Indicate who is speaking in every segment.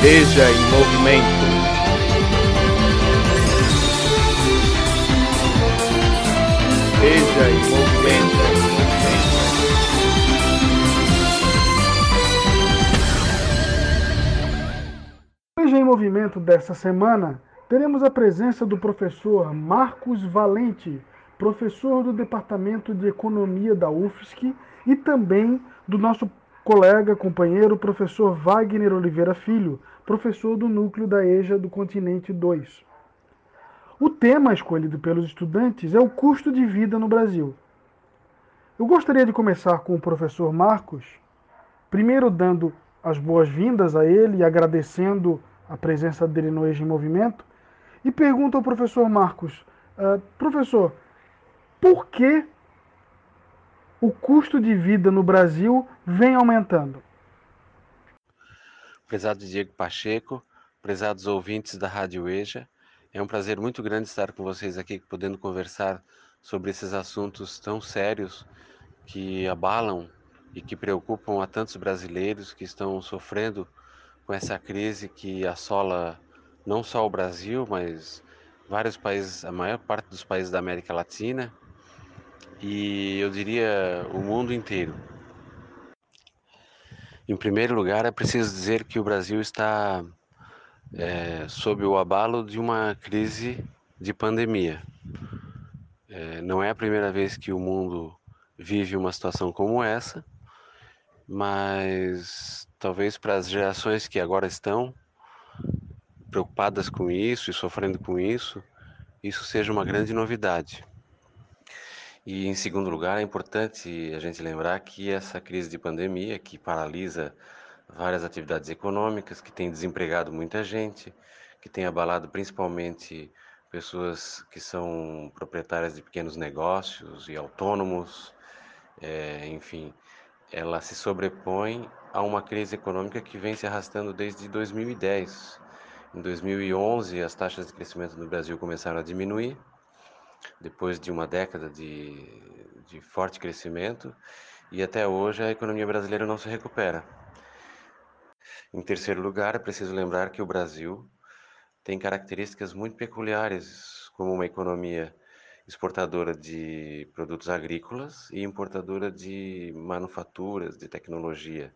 Speaker 1: Veja em movimento. Veja em movimento.
Speaker 2: Veja em movimento desta semana, teremos a presença do professor Marcos Valente, professor do Departamento de Economia da UFSC e também do nosso colega, companheiro, professor Wagner Oliveira Filho, professor do núcleo da EJA do Continente 2. O tema escolhido pelos estudantes é o custo de vida no Brasil. Eu gostaria de começar com o professor Marcos, primeiro dando as boas-vindas a ele e agradecendo a presença dele no EJA em Movimento, e pergunto ao professor Marcos, uh, professor, por que o custo de vida no Brasil vem aumentando.
Speaker 3: Prezado Diego Pacheco, prezados ouvintes da Rádio EJA, é um prazer muito grande estar com vocês aqui, podendo conversar sobre esses assuntos tão sérios que abalam e que preocupam a tantos brasileiros que estão sofrendo com essa crise que assola não só o Brasil, mas vários países, a maior parte dos países da América Latina e eu diria o mundo inteiro. Em primeiro lugar, é preciso dizer que o Brasil está é, sob o abalo de uma crise de pandemia. É, não é a primeira vez que o mundo vive uma situação como essa, mas talvez para as gerações que agora estão preocupadas com isso e sofrendo com isso, isso seja uma grande novidade. E, em segundo lugar, é importante a gente lembrar que essa crise de pandemia, que paralisa várias atividades econômicas, que tem desempregado muita gente, que tem abalado principalmente pessoas que são proprietárias de pequenos negócios e autônomos, é, enfim, ela se sobrepõe a uma crise econômica que vem se arrastando desde 2010. Em 2011, as taxas de crescimento no Brasil começaram a diminuir depois de uma década de, de forte crescimento, e até hoje a economia brasileira não se recupera. Em terceiro lugar, é preciso lembrar que o Brasil tem características muito peculiares, como uma economia exportadora de produtos agrícolas e importadora de manufaturas, de tecnologia.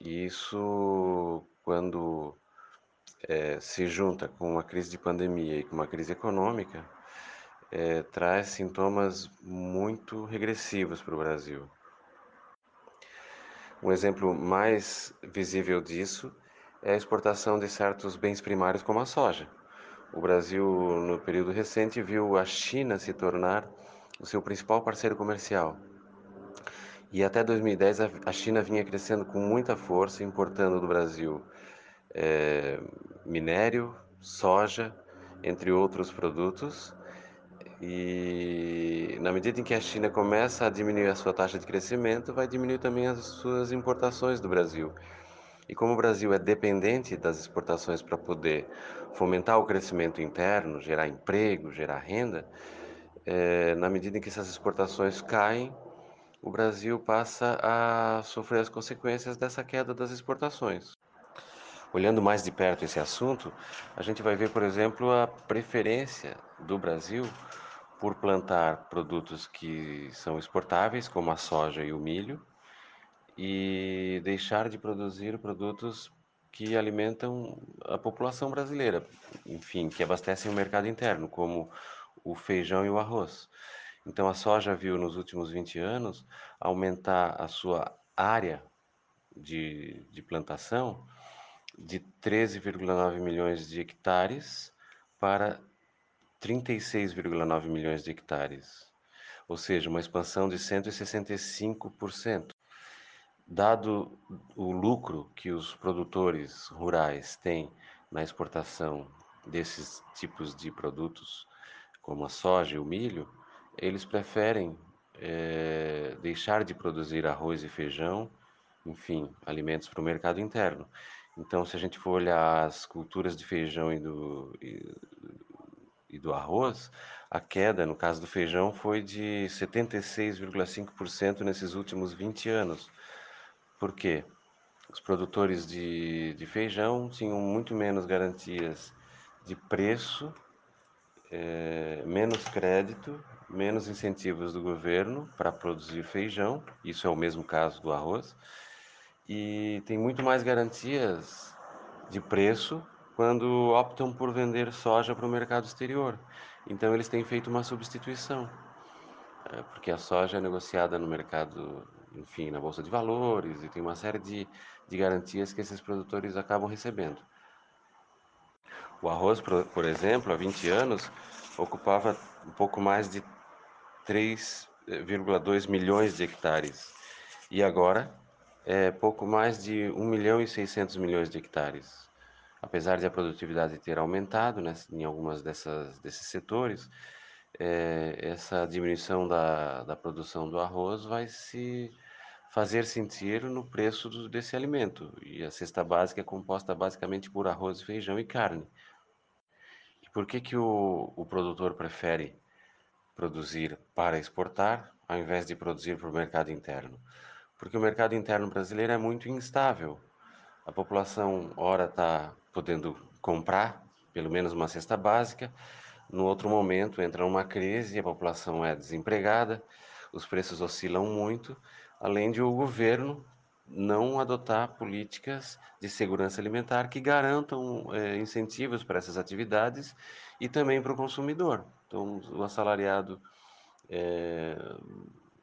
Speaker 3: E isso, quando é, se junta com uma crise de pandemia e com uma crise econômica, é, traz sintomas muito regressivos para o Brasil. Um exemplo mais visível disso é a exportação de certos bens primários como a soja. O Brasil, no período recente, viu a China se tornar o seu principal parceiro comercial. E até 2010 a China vinha crescendo com muita força, importando do Brasil é, minério, soja, entre outros produtos, e na medida em que a China começa a diminuir a sua taxa de crescimento, vai diminuir também as suas importações do Brasil. E como o Brasil é dependente das exportações para poder fomentar o crescimento interno, gerar emprego, gerar renda, é, na medida em que essas exportações caem, o Brasil passa a sofrer as consequências dessa queda das exportações. Olhando mais de perto esse assunto, a gente vai ver, por exemplo, a preferência do Brasil por plantar produtos que são exportáveis, como a soja e o milho, e deixar de produzir produtos que alimentam a população brasileira, enfim, que abastecem o mercado interno, como o feijão e o arroz. Então a soja viu nos últimos 20 anos aumentar a sua área de, de plantação de 13,9 milhões de hectares para 36,9 milhões de hectares, ou seja, uma expansão de 165%. Dado o lucro que os produtores rurais têm na exportação desses tipos de produtos, como a soja e o milho, eles preferem é, deixar de produzir arroz e feijão, enfim, alimentos para o mercado interno. Então, se a gente for olhar as culturas de feijão e do, e e do arroz, a queda, no caso do feijão, foi de 76,5% nesses últimos 20 anos. Por quê? os produtores de, de feijão tinham muito menos garantias de preço, é, menos crédito, menos incentivos do governo para produzir feijão, isso é o mesmo caso do arroz, e tem muito mais garantias de preço quando optam por vender soja para o mercado exterior. Então eles têm feito uma substituição, é, porque a soja é negociada no mercado, enfim, na bolsa de valores e tem uma série de, de garantias que esses produtores acabam recebendo. O arroz, por exemplo, há 20 anos, ocupava um pouco mais de 3,2 milhões de hectares e agora é pouco mais de 1 milhão e 600 milhões de hectares. Apesar de a produtividade ter aumentado né, em algumas dessas, desses setores, é, essa diminuição da, da produção do arroz vai se fazer sentir no preço do, desse alimento. E a cesta básica é composta basicamente por arroz, feijão e carne. E por que, que o, o produtor prefere produzir para exportar ao invés de produzir para o mercado interno? porque o mercado interno brasileiro é muito instável. A população, ora, está podendo comprar pelo menos uma cesta básica, no outro momento entra uma crise, a população é desempregada, os preços oscilam muito, além de o governo não adotar políticas de segurança alimentar que garantam é, incentivos para essas atividades e também para o consumidor. Então, o assalariado é,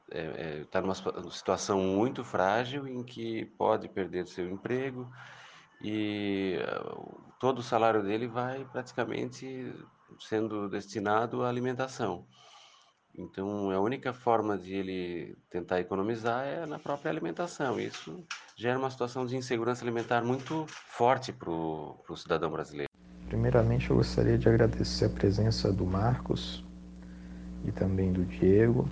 Speaker 3: está é, é, tá numa situação muito frágil em que pode perder seu emprego e uh, todo o salário dele vai praticamente sendo destinado à alimentação. Então, a única forma de ele tentar economizar é na própria alimentação. Isso gera uma situação de insegurança alimentar muito forte para o cidadão brasileiro.
Speaker 4: Primeiramente, eu gostaria de agradecer a presença do Marcos e também do Diego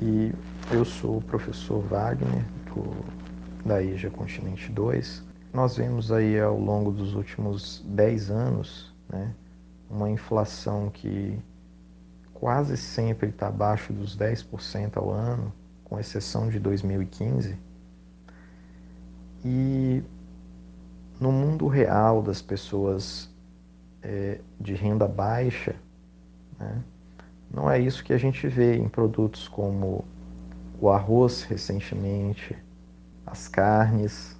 Speaker 4: e eu sou o professor Wagner, do, da IJA Continente 2. Nós vemos aí ao longo dos últimos 10 anos né, uma inflação que quase sempre está abaixo dos 10% ao ano, com exceção de 2015. E no mundo real das pessoas é, de renda baixa, né, não é isso que a gente vê em produtos como o arroz recentemente, as carnes,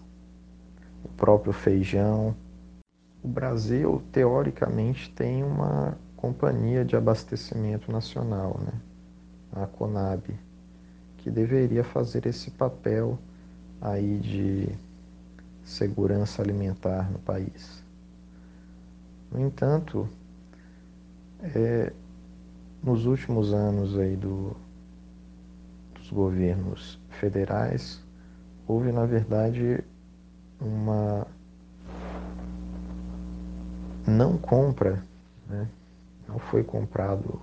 Speaker 4: o próprio feijão. O Brasil, teoricamente, tem uma companhia de abastecimento nacional, né? a Conab, que deveria fazer esse papel aí de segurança alimentar no país. No entanto, é, nos últimos anos aí do, dos governos federais, houve na verdade uma não compra, né? não foi comprado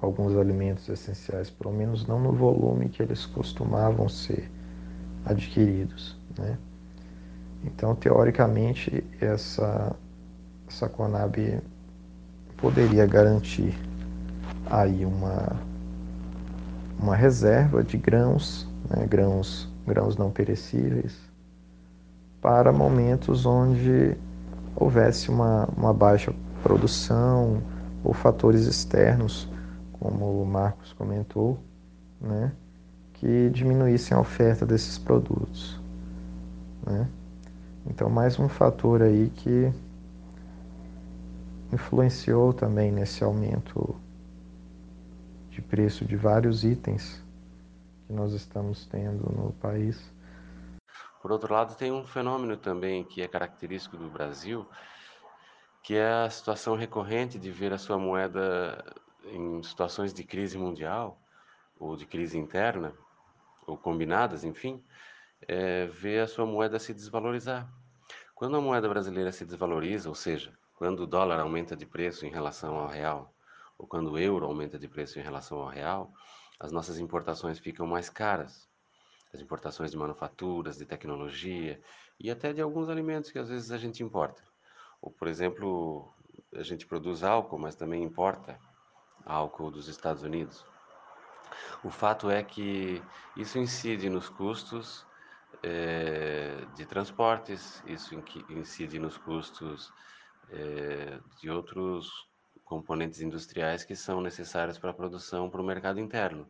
Speaker 4: alguns alimentos essenciais, pelo menos não no volume que eles costumavam ser adquiridos. Né? Então, teoricamente, essa, essa Conab poderia garantir aí uma, uma reserva de grãos, né, grãos, grãos não perecíveis, para momentos onde houvesse uma, uma baixa produção ou fatores externos, como o Marcos comentou, né, que diminuíssem a oferta desses produtos. Né? Então, mais um fator aí que influenciou também nesse aumento de preço de vários itens que nós estamos tendo no país.
Speaker 3: Por outro lado, tem um fenômeno também que é característico do Brasil, que é a situação recorrente de ver a sua moeda em situações de crise mundial ou de crise interna, ou combinadas, enfim, é, ver a sua moeda se desvalorizar. Quando a moeda brasileira se desvaloriza, ou seja, quando o dólar aumenta de preço em relação ao real, ou quando o euro aumenta de preço em relação ao real, as nossas importações ficam mais caras. As importações de manufaturas, de tecnologia e até de alguns alimentos que às vezes a gente importa. Ou, por exemplo, a gente produz álcool, mas também importa álcool dos Estados Unidos. O fato é que isso incide nos custos é, de transportes, isso incide nos custos é, de outros componentes industriais que são necessários para a produção para o mercado interno.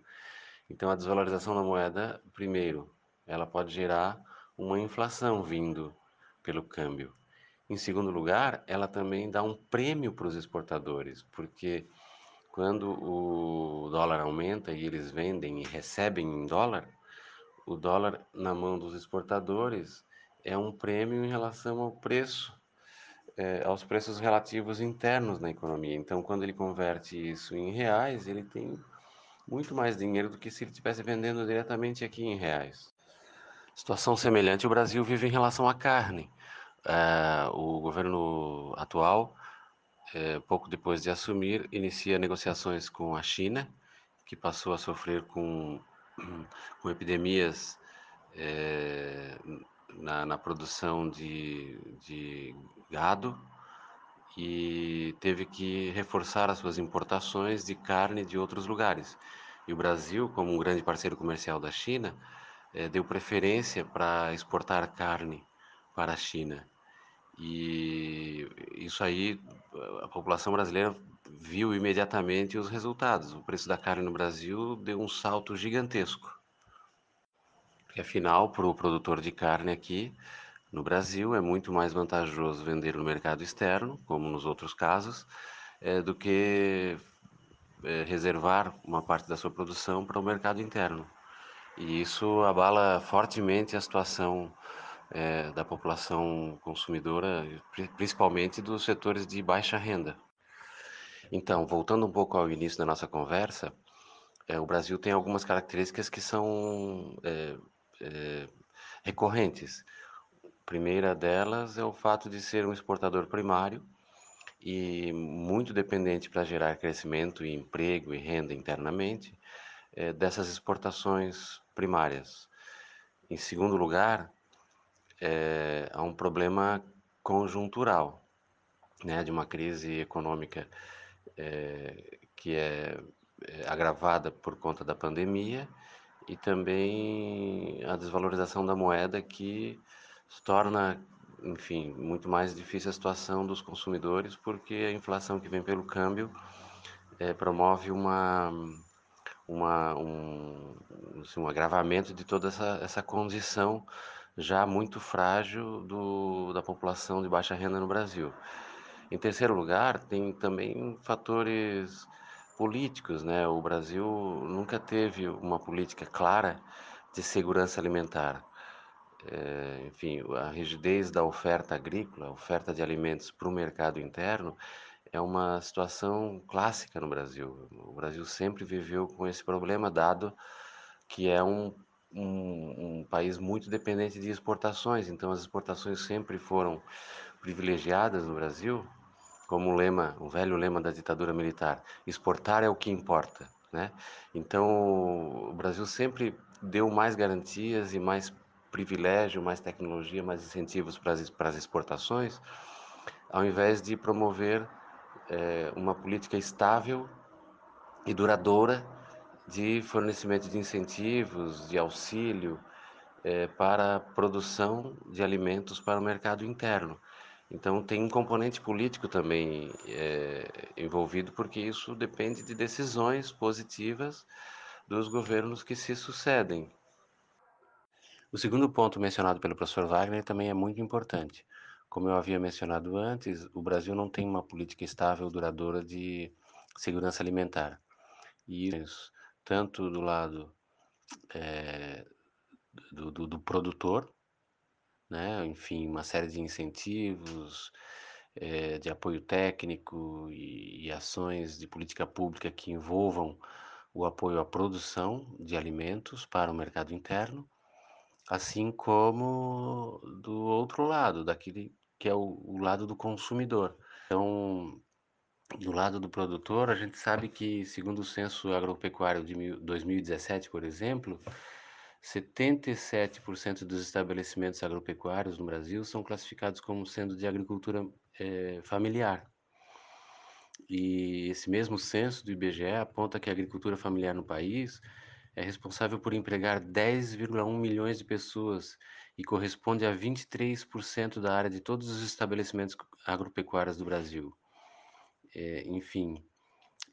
Speaker 3: Então, a desvalorização da moeda, primeiro, ela pode gerar uma inflação vindo pelo câmbio. Em segundo lugar, ela também dá um prêmio para os exportadores, porque quando o dólar aumenta e eles vendem e recebem em dólar, o dólar na mão dos exportadores é um prêmio em relação ao preço, é, aos preços relativos internos na economia. Então, quando ele converte isso em reais, ele tem muito mais dinheiro do que se ele estivesse vendendo diretamente aqui em reais. Situação semelhante o Brasil vive em relação à carne. É, o governo atual, é, pouco depois de assumir, inicia negociações com a China, que passou a sofrer com, com epidemias na, na, produção de, de gado e teve que reforçar as suas importações de carne de outros lugares. E o Brasil, como um grande parceiro comercial da China, é, deu preferência para exportar carne para a China. E isso aí, a população brasileira viu imediatamente os resultados. O preço da carne no Brasil deu um salto gigantesco. Porque, afinal, para o produtor de carne aqui no Brasil, é muito mais vantajoso vender no mercado externo, como nos outros casos, é, do que é, reservar uma parte da sua produção para o mercado interno. E isso abala fortemente a situação é, da população consumidora, principalmente dos setores de baixa renda. Então, voltando um pouco ao início da nossa conversa, é, o Brasil tem algumas características que são é, é, recorrentes. A primeira delas é o fato de ser um exportador primário e muito dependente para gerar crescimento e emprego e renda internamente é, dessas exportações primárias. Em segundo lugar, é, há um problema conjuntural, né, de uma crise econômica é, que é, agravada por conta da pandemia e também a desvalorização da moeda que torna, enfim, muito mais difícil a situação dos consumidores porque a inflação que vem pelo câmbio é, promove uma uma, um, assim, um agravamento de toda essa, essa condição já muito frágil do, da população de baixa renda no Brasil. Em terceiro lugar, tem também fatores políticos, né? O Brasil nunca teve uma política clara de segurança alimentar. É, enfim, a rigidez da oferta agrícola, oferta de alimentos para o mercado interno, é uma situação clássica no Brasil. O Brasil sempre viveu com esse problema, dado que é um, um, um, país muito dependente de exportações, então as exportações sempre foram privilegiadas no Brasil, como o lema, o velho lema da ditadura militar: exportar é o que importa. Né? Então o Brasil sempre deu mais garantias e mais privilégio, mais tecnologia, mais incentivos para as, para as exportações, ao invés de promover é, uma política estável e duradoura de fornecimento de incentivos, de auxílio é, para a produção de alimentos para o mercado interno. Então tem um componente político também é, envolvido, porque isso depende de decisões positivas dos governos que se sucedem. O segundo ponto mencionado pelo professor Wagner também é muito importante. Como eu havia mencionado antes, o Brasil não tem uma política estável, duradoura de segurança alimentar. E isso, tanto do lado é, do, do, do, produtor, né? enfim, uma série de incentivos, é, de apoio técnico e, e ações de política pública que envolvam o apoio à produção de alimentos para o mercado interno, assim como do outro lado, daquele que é o, o lado do consumidor. Então, do lado do produtor, a gente sabe que, segundo o censo agropecuário de 2017, por exemplo, 77% dos estabelecimentos agropecuários no Brasil são classificados como sendo de agricultura é, familiar. E esse mesmo censo do IBGE aponta que a agricultura familiar no país é responsável por empregar 10,1 milhões de pessoas e corresponde a 23% da área de todos os estabelecimentos agropecuários do Brasil. É, enfim,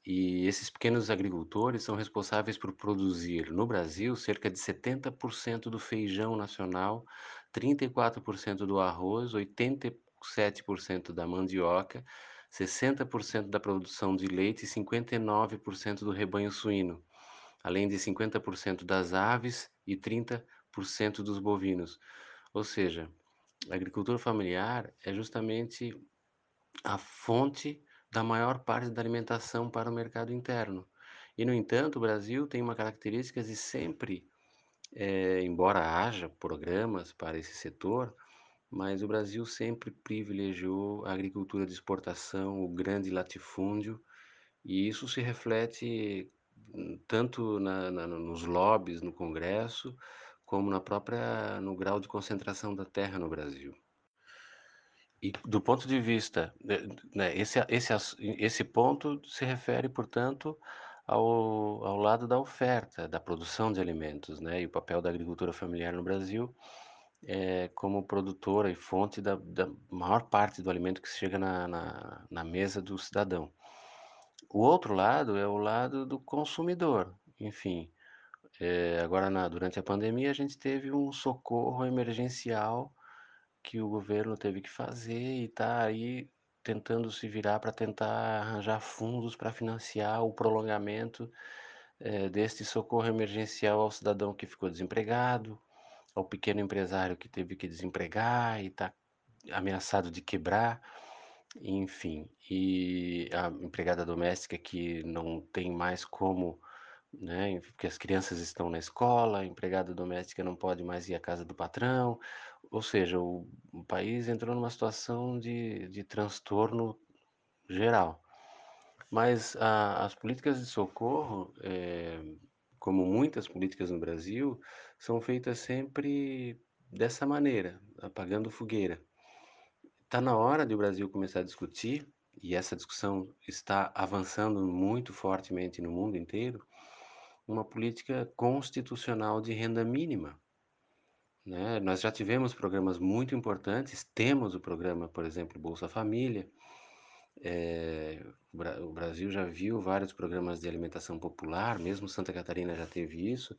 Speaker 3: e esses pequenos agricultores são responsáveis por produzir no Brasil cerca de 70% do feijão nacional, 34% do arroz, 87% da mandioca, 60% da produção de leite e 59% do rebanho suíno, além de 50% das aves e 30% dos bovinos. Ou seja, a agricultura familiar é justamente a fonte da maior parte da alimentação para o mercado interno. E, no entanto, o Brasil tem uma característica de sempre, é, embora haja programas para esse setor, mas o Brasil sempre privilegiou a agricultura de exportação, o grande latifúndio, e isso se reflete hum, tanto na, na, nos lobbies no Congresso, como na própria no grau de concentração da terra no Brasil. E do ponto de vista, né, esse, esse, esse ponto se refere, portanto, ao, ao lado da oferta, da produção de alimentos, né, e o papel da agricultura familiar no Brasil é, como produtora e fonte da, da, maior parte do alimento que chega na, na, na mesa do cidadão. O outro lado é o lado do consumidor, enfim. É, agora, na, durante a pandemia, a gente teve um socorro emergencial que o governo teve que fazer e está aí tentando se virar para tentar arranjar fundos para financiar o prolongamento é, deste socorro emergencial ao cidadão que ficou desempregado, ao pequeno empresário que teve que desempregar e está ameaçado de quebrar, enfim, e a empregada doméstica que não tem mais como né? Porque as crianças estão na escola, a empregada doméstica não pode mais ir à casa do patrão, ou seja, o, o país entrou numa situação de, de transtorno geral. Mas a, as políticas de socorro, é, como muitas políticas no Brasil, são feitas sempre dessa maneira, apagando fogueira. Está na hora de o Brasil começar a discutir, e essa discussão está avançando muito fortemente no mundo inteiro, uma política constitucional de renda mínima. Né? Nós já tivemos programas muito importantes, temos o programa, por exemplo, Bolsa Família. É, o Brasil já viu vários programas de alimentação popular, mesmo Santa Catarina já teve isso,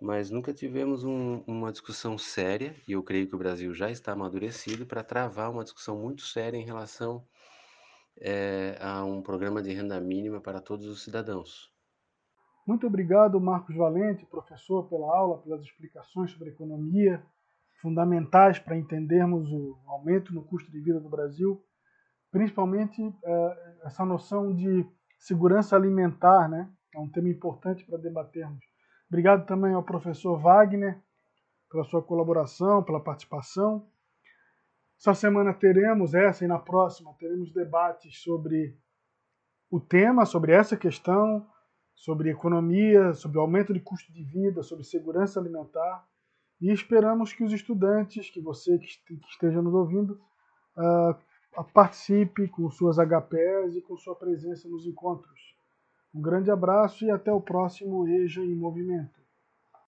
Speaker 3: mas nunca tivemos um, uma discussão séria, e eu creio que o Brasil já está amadurecido para travar uma discussão muito séria em relação é, a um programa de renda mínima para todos os cidadãos.
Speaker 2: Muito obrigado, Marcos Valente, professor, pela aula, pelas explicações sobre economia, fundamentais para entendermos o aumento no custo de vida do Brasil, principalmente eh, essa noção de segurança alimentar, né? É um tema importante para debatermos. Obrigado também ao professor Wagner pela sua colaboração, pela participação. Essa semana teremos, essa e na próxima, teremos debates sobre o tema, sobre essa questão, sobre economia, sobre aumento de custo de vida, sobre segurança alimentar. E esperamos que os estudantes, que você que esteja nos ouvindo, uh, participe com suas HPs e com sua presença nos encontros. Um grande abraço e até o próximo EJA em Movimento.